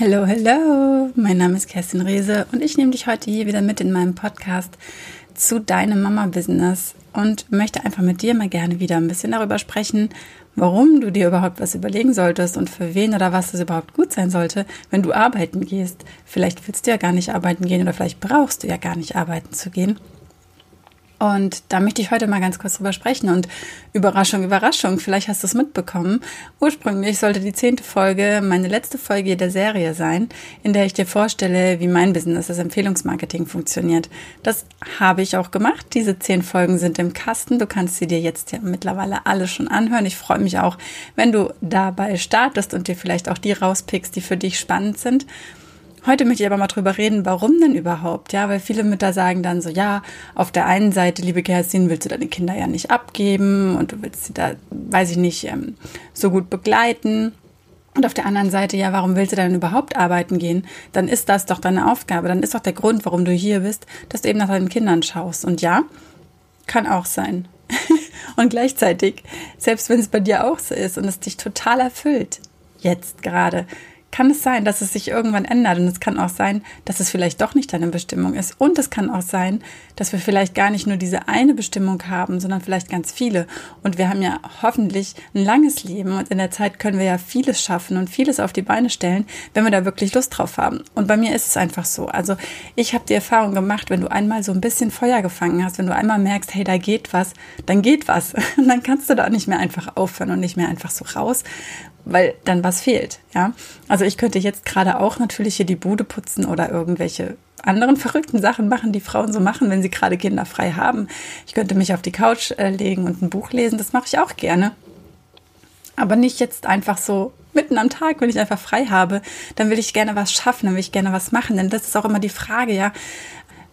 Hallo, hallo, mein Name ist Kerstin Rehse und ich nehme dich heute hier wieder mit in meinem Podcast zu deinem Mama-Business und möchte einfach mit dir mal gerne wieder ein bisschen darüber sprechen, warum du dir überhaupt was überlegen solltest und für wen oder was es überhaupt gut sein sollte, wenn du arbeiten gehst. Vielleicht willst du ja gar nicht arbeiten gehen oder vielleicht brauchst du ja gar nicht arbeiten zu gehen. Und da möchte ich heute mal ganz kurz drüber sprechen. Und Überraschung, Überraschung, vielleicht hast du es mitbekommen. Ursprünglich sollte die zehnte Folge meine letzte Folge der Serie sein, in der ich dir vorstelle, wie mein Business, das Empfehlungsmarketing funktioniert. Das habe ich auch gemacht. Diese zehn Folgen sind im Kasten. Du kannst sie dir jetzt ja mittlerweile alle schon anhören. Ich freue mich auch, wenn du dabei startest und dir vielleicht auch die rauspickst, die für dich spannend sind. Heute möchte ich aber mal drüber reden, warum denn überhaupt? Ja, weil viele Mütter sagen dann so, ja, auf der einen Seite, liebe Kerstin, willst du deine Kinder ja nicht abgeben und du willst sie da, weiß ich nicht, ähm, so gut begleiten. Und auf der anderen Seite, ja, warum willst du dann überhaupt arbeiten gehen? Dann ist das doch deine Aufgabe. Dann ist doch der Grund, warum du hier bist, dass du eben nach deinen Kindern schaust. Und ja, kann auch sein. und gleichzeitig, selbst wenn es bei dir auch so ist und es dich total erfüllt, jetzt gerade, kann es sein, dass es sich irgendwann ändert. Und es kann auch sein, dass es vielleicht doch nicht deine Bestimmung ist. Und es kann auch sein, dass wir vielleicht gar nicht nur diese eine Bestimmung haben, sondern vielleicht ganz viele. Und wir haben ja hoffentlich ein langes Leben. Und in der Zeit können wir ja vieles schaffen und vieles auf die Beine stellen, wenn wir da wirklich Lust drauf haben. Und bei mir ist es einfach so. Also ich habe die Erfahrung gemacht, wenn du einmal so ein bisschen Feuer gefangen hast, wenn du einmal merkst, hey, da geht was, dann geht was. Und dann kannst du da nicht mehr einfach aufhören und nicht mehr einfach so raus weil dann was fehlt, ja. Also ich könnte jetzt gerade auch natürlich hier die Bude putzen oder irgendwelche anderen verrückten Sachen machen, die Frauen so machen, wenn sie gerade Kinder frei haben. Ich könnte mich auf die Couch äh, legen und ein Buch lesen, das mache ich auch gerne. Aber nicht jetzt einfach so mitten am Tag, wenn ich einfach frei habe, dann will ich gerne was schaffen, dann will ich gerne was machen, denn das ist auch immer die Frage, ja.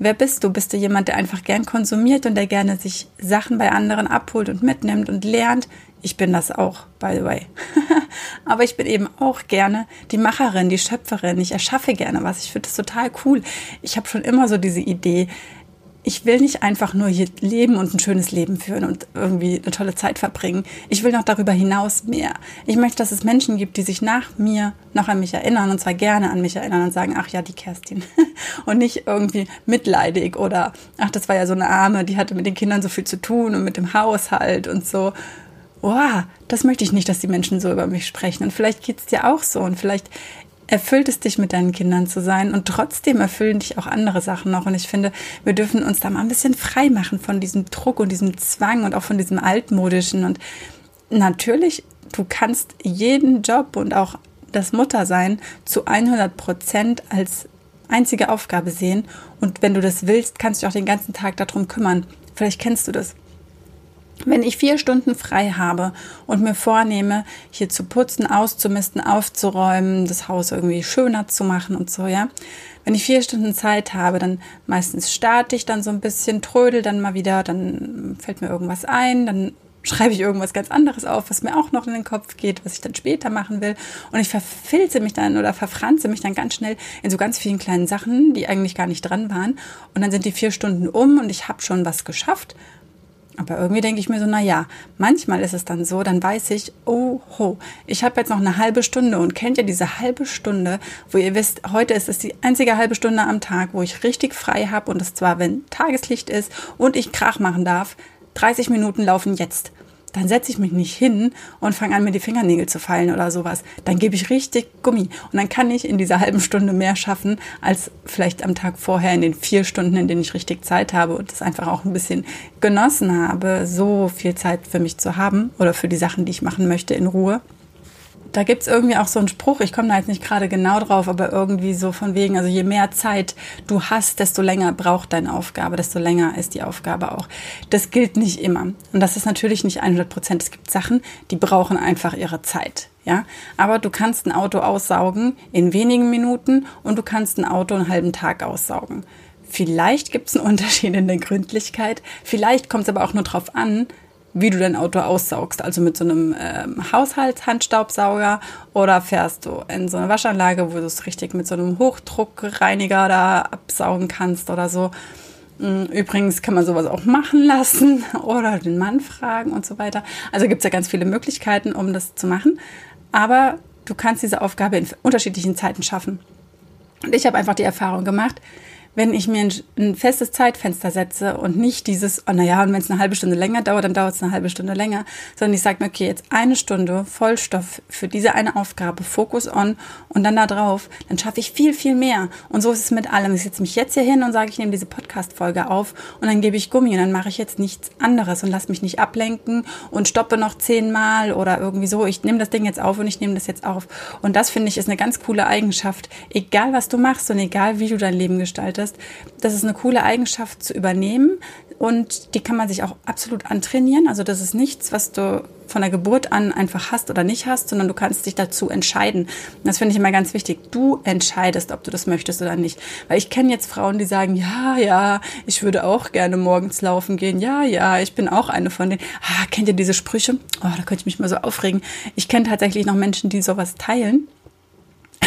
Wer bist du? Bist du jemand, der einfach gern konsumiert und der gerne sich Sachen bei anderen abholt und mitnimmt und lernt? Ich bin das auch, by the way. Aber ich bin eben auch gerne die Macherin, die Schöpferin. Ich erschaffe gerne was. Ich finde das total cool. Ich habe schon immer so diese Idee, ich will nicht einfach nur hier leben und ein schönes Leben führen und irgendwie eine tolle Zeit verbringen. Ich will noch darüber hinaus mehr. Ich möchte, dass es Menschen gibt, die sich nach mir noch an mich erinnern und zwar gerne an mich erinnern und sagen, ach ja, die Kerstin. und nicht irgendwie mitleidig oder, ach, das war ja so eine Arme, die hatte mit den Kindern so viel zu tun und mit dem Haushalt und so oh, das möchte ich nicht, dass die Menschen so über mich sprechen. Und vielleicht geht es dir auch so. Und vielleicht erfüllt es dich, mit deinen Kindern zu sein. Und trotzdem erfüllen dich auch andere Sachen noch. Und ich finde, wir dürfen uns da mal ein bisschen frei machen von diesem Druck und diesem Zwang und auch von diesem altmodischen. Und natürlich, du kannst jeden Job und auch das Muttersein zu 100 Prozent als einzige Aufgabe sehen. Und wenn du das willst, kannst du auch den ganzen Tag darum kümmern. Vielleicht kennst du das. Wenn ich vier Stunden frei habe und mir vornehme, hier zu putzen, auszumisten, aufzuräumen, das Haus irgendwie schöner zu machen und so, ja. Wenn ich vier Stunden Zeit habe, dann meistens starte ich dann so ein bisschen, trödel dann mal wieder, dann fällt mir irgendwas ein, dann schreibe ich irgendwas ganz anderes auf, was mir auch noch in den Kopf geht, was ich dann später machen will. Und ich verfilze mich dann oder verfranze mich dann ganz schnell in so ganz vielen kleinen Sachen, die eigentlich gar nicht dran waren. Und dann sind die vier Stunden um und ich habe schon was geschafft aber irgendwie denke ich mir so, na ja, manchmal ist es dann so, dann weiß ich, oh ho, ich habe jetzt noch eine halbe Stunde und kennt ihr diese halbe Stunde, wo ihr wisst, heute ist es die einzige halbe Stunde am Tag, wo ich richtig frei habe und das zwar, wenn Tageslicht ist und ich Krach machen darf, 30 Minuten laufen jetzt dann setze ich mich nicht hin und fange an, mir die Fingernägel zu fallen oder sowas. Dann gebe ich richtig Gummi. Und dann kann ich in dieser halben Stunde mehr schaffen, als vielleicht am Tag vorher in den vier Stunden, in denen ich richtig Zeit habe und das einfach auch ein bisschen genossen habe, so viel Zeit für mich zu haben oder für die Sachen, die ich machen möchte, in Ruhe da gibt es irgendwie auch so einen Spruch, ich komme da jetzt nicht gerade genau drauf, aber irgendwie so von wegen, also je mehr Zeit du hast, desto länger braucht deine Aufgabe, desto länger ist die Aufgabe auch. Das gilt nicht immer. Und das ist natürlich nicht 100 Prozent. Es gibt Sachen, die brauchen einfach ihre Zeit. Ja, aber du kannst ein Auto aussaugen in wenigen Minuten und du kannst ein Auto einen halben Tag aussaugen. Vielleicht gibt es einen Unterschied in der Gründlichkeit. Vielleicht kommt es aber auch nur darauf an, wie du dein Auto aussaugst. Also mit so einem ähm, Haushaltshandstaubsauger oder fährst du in so eine Waschanlage, wo du es richtig mit so einem Hochdruckreiniger da absaugen kannst oder so. Mm, übrigens kann man sowas auch machen lassen oder den Mann fragen und so weiter. Also gibt es ja ganz viele Möglichkeiten, um das zu machen. Aber du kannst diese Aufgabe in unterschiedlichen Zeiten schaffen. Und ich habe einfach die Erfahrung gemacht, wenn ich mir ein, ein, festes Zeitfenster setze und nicht dieses, oh naja, und wenn es eine halbe Stunde länger dauert, dann dauert es eine halbe Stunde länger, sondern ich sage mir, okay, jetzt eine Stunde Vollstoff für diese eine Aufgabe, Focus on und dann da drauf, dann schaffe ich viel, viel mehr. Und so ist es mit allem. Ich setze mich jetzt hier hin und sage, ich nehme diese Podcast-Folge auf und dann gebe ich Gummi und dann mache ich jetzt nichts anderes und lasse mich nicht ablenken und stoppe noch zehnmal oder irgendwie so. Ich nehme das Ding jetzt auf und ich nehme das jetzt auf. Und das finde ich ist eine ganz coole Eigenschaft. Egal was du machst und egal wie du dein Leben gestaltest, hast, das ist eine coole Eigenschaft zu übernehmen und die kann man sich auch absolut antrainieren. Also das ist nichts, was du von der Geburt an einfach hast oder nicht hast, sondern du kannst dich dazu entscheiden. das finde ich immer ganz wichtig. Du entscheidest, ob du das möchtest oder nicht. Weil ich kenne jetzt Frauen, die sagen, ja, ja, ich würde auch gerne morgens laufen gehen. Ja, ja, ich bin auch eine von denen. Ah, kennt ihr diese Sprüche? Oh, da könnte ich mich mal so aufregen. Ich kenne tatsächlich noch Menschen, die sowas teilen.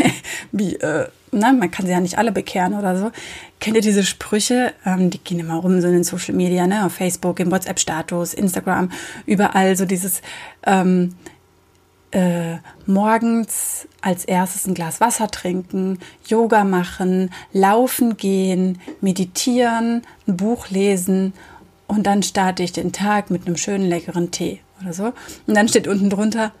Wie, äh, na, man kann sie ja nicht alle bekehren oder so. Kennt ihr diese Sprüche? Ähm, die gehen immer rum, so in den Social Media, ne? Auf Facebook, im WhatsApp-Status, Instagram, überall so dieses ähm, äh, morgens als erstes ein Glas Wasser trinken, Yoga machen, laufen gehen, meditieren, ein Buch lesen und dann starte ich den Tag mit einem schönen leckeren Tee oder so. Und dann steht unten drunter,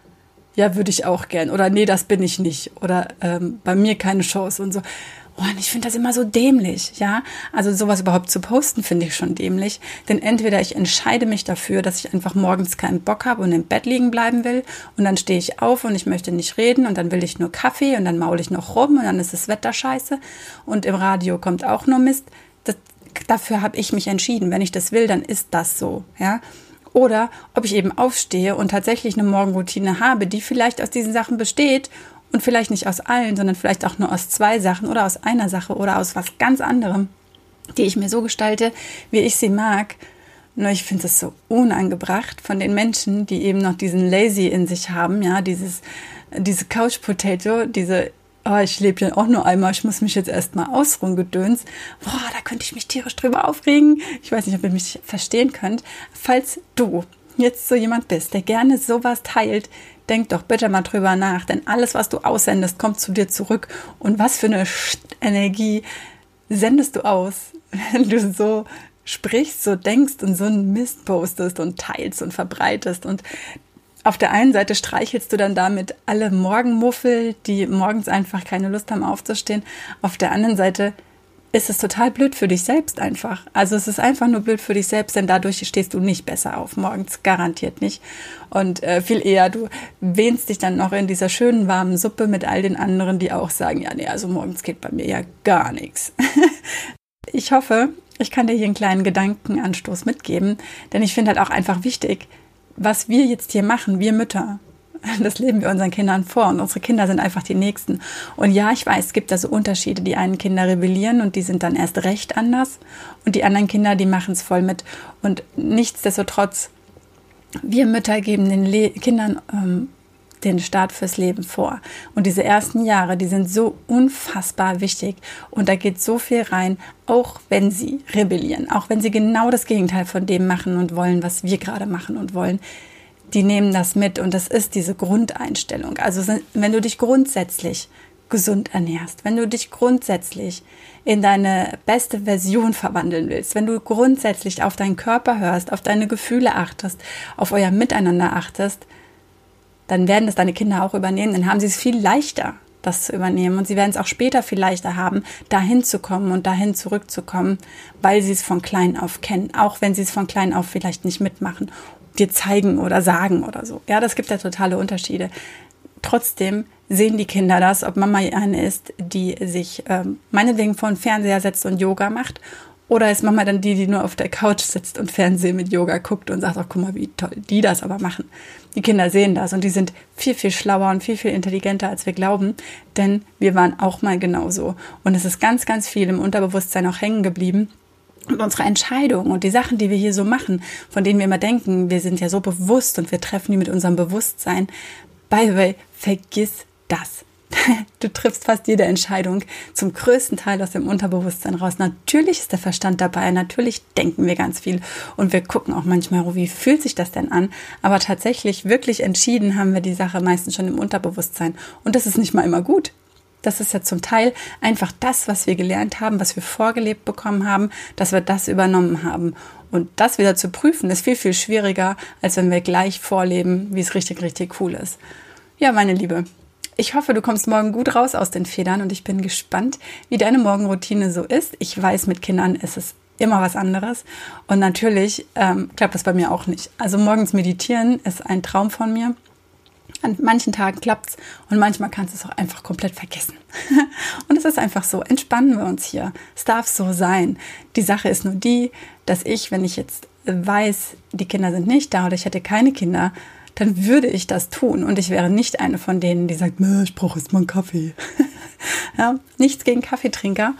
ja, würde ich auch gern. Oder nee, das bin ich nicht. Oder ähm, bei mir keine Chance und so. Oh, und ich finde das immer so dämlich, ja. Also sowas überhaupt zu posten, finde ich schon dämlich. Denn entweder ich entscheide mich dafür, dass ich einfach morgens keinen Bock habe und im Bett liegen bleiben will. Und dann stehe ich auf und ich möchte nicht reden und dann will ich nur Kaffee und dann maule ich noch rum und dann ist das Wetter scheiße. Und im Radio kommt auch nur Mist. Das, dafür habe ich mich entschieden. Wenn ich das will, dann ist das so, ja. Oder ob ich eben aufstehe und tatsächlich eine Morgenroutine habe, die vielleicht aus diesen Sachen besteht und vielleicht nicht aus allen, sondern vielleicht auch nur aus zwei Sachen oder aus einer Sache oder aus was ganz anderem, die ich mir so gestalte, wie ich sie mag. Nur ich finde es so unangebracht von den Menschen, die eben noch diesen Lazy in sich haben, ja, dieses, diese Couch Potato, diese oh, ich lebe ja auch nur einmal, ich muss mich jetzt erstmal ausruhen, gedöns. Boah, da könnte ich mich tierisch drüber aufregen. Ich weiß nicht, ob ihr mich verstehen könnt. Falls du jetzt so jemand bist, der gerne sowas teilt, denk doch bitte mal drüber nach, denn alles, was du aussendest, kommt zu dir zurück. Und was für eine Energie sendest du aus, wenn du so sprichst, so denkst und so einen Mist postest und teilst und verbreitest und auf der einen Seite streichelst du dann damit alle Morgenmuffel, die morgens einfach keine Lust haben aufzustehen. Auf der anderen Seite ist es total blöd für dich selbst einfach. Also es ist einfach nur blöd für dich selbst, denn dadurch stehst du nicht besser auf morgens, garantiert nicht. Und äh, viel eher, du wähnst dich dann noch in dieser schönen warmen Suppe mit all den anderen, die auch sagen, ja, nee, also morgens geht bei mir ja gar nichts. ich hoffe, ich kann dir hier einen kleinen Gedankenanstoß mitgeben, denn ich finde halt auch einfach wichtig, was wir jetzt hier machen, wir Mütter, das leben wir unseren Kindern vor und unsere Kinder sind einfach die Nächsten. Und ja, ich weiß, es gibt da so Unterschiede. Die einen Kinder rebellieren und die sind dann erst recht anders und die anderen Kinder, die machen es voll mit. Und nichtsdestotrotz, wir Mütter geben den Le Kindern ähm, den Start fürs Leben vor. Und diese ersten Jahre, die sind so unfassbar wichtig. Und da geht so viel rein, auch wenn sie rebellieren, auch wenn sie genau das Gegenteil von dem machen und wollen, was wir gerade machen und wollen. Die nehmen das mit und das ist diese Grundeinstellung. Also wenn du dich grundsätzlich gesund ernährst, wenn du dich grundsätzlich in deine beste Version verwandeln willst, wenn du grundsätzlich auf deinen Körper hörst, auf deine Gefühle achtest, auf euer Miteinander achtest, dann werden es deine Kinder auch übernehmen. Dann haben sie es viel leichter, das zu übernehmen. Und sie werden es auch später viel leichter haben, dahin zu kommen und dahin zurückzukommen, weil sie es von klein auf kennen. Auch wenn sie es von klein auf vielleicht nicht mitmachen, dir zeigen oder sagen oder so. Ja, das gibt ja totale Unterschiede. Trotzdem sehen die Kinder das, ob Mama eine ist, die sich ähm, meinetwegen vor den Fernseher setzt und Yoga macht oder ist Mama dann die, die nur auf der Couch sitzt und Fernsehen mit Yoga guckt und sagt, ach guck mal, wie toll die das aber machen. Die Kinder sehen das und die sind viel, viel schlauer und viel, viel intelligenter, als wir glauben, denn wir waren auch mal genauso. Und es ist ganz, ganz viel im Unterbewusstsein auch hängen geblieben. Und unsere Entscheidungen und die Sachen, die wir hier so machen, von denen wir immer denken, wir sind ja so bewusst und wir treffen die mit unserem Bewusstsein. By the way, vergiss das. du triffst fast jede Entscheidung zum größten Teil aus dem Unterbewusstsein raus. Natürlich ist der Verstand dabei, natürlich denken wir ganz viel und wir gucken auch manchmal, oh, wie fühlt sich das denn an? Aber tatsächlich wirklich entschieden haben wir die Sache meistens schon im Unterbewusstsein. Und das ist nicht mal immer gut. Das ist ja zum Teil einfach das, was wir gelernt haben, was wir vorgelebt bekommen haben, dass wir das übernommen haben. Und das wieder zu prüfen, ist viel, viel schwieriger, als wenn wir gleich vorleben, wie es richtig, richtig cool ist. Ja, meine Liebe, ich hoffe, du kommst morgen gut raus aus den Federn und ich bin gespannt, wie deine Morgenroutine so ist. Ich weiß, mit Kindern ist es immer was anderes. Und natürlich ähm, klappt das bei mir auch nicht. Also morgens meditieren ist ein Traum von mir. An manchen Tagen klappt es und manchmal kannst du es auch einfach komplett vergessen. und es ist einfach so. Entspannen wir uns hier. Es darf so sein. Die Sache ist nur die, dass ich, wenn ich jetzt weiß, die Kinder sind nicht da oder ich hätte keine Kinder, dann würde ich das tun und ich wäre nicht eine von denen, die sagt, ich brauche jetzt mal einen Kaffee. ja, nichts gegen Kaffeetrinker.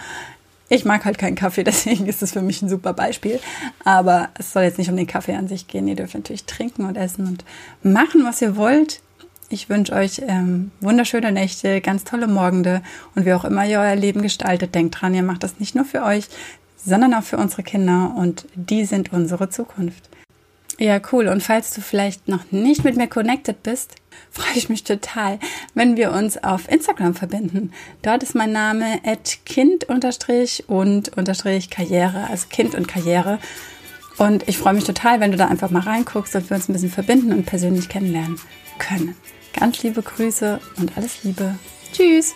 Ich mag halt keinen Kaffee, deswegen ist es für mich ein super Beispiel. Aber es soll jetzt nicht um den Kaffee an sich gehen. Ihr dürft natürlich trinken und essen und machen, was ihr wollt. Ich wünsche euch ähm, wunderschöne Nächte, ganz tolle Morgende und wie auch immer ihr euer Leben gestaltet, denkt dran, ihr macht das nicht nur für euch, sondern auch für unsere Kinder und die sind unsere Zukunft. Ja, cool. Und falls du vielleicht noch nicht mit mir connected bist, freue ich mich total, wenn wir uns auf Instagram verbinden. Dort ist mein Name kind und Karriere, also Kind und Karriere. Und ich freue mich total, wenn du da einfach mal reinguckst und wir uns ein bisschen verbinden und persönlich kennenlernen können. Ganz liebe Grüße und alles Liebe. Tschüss.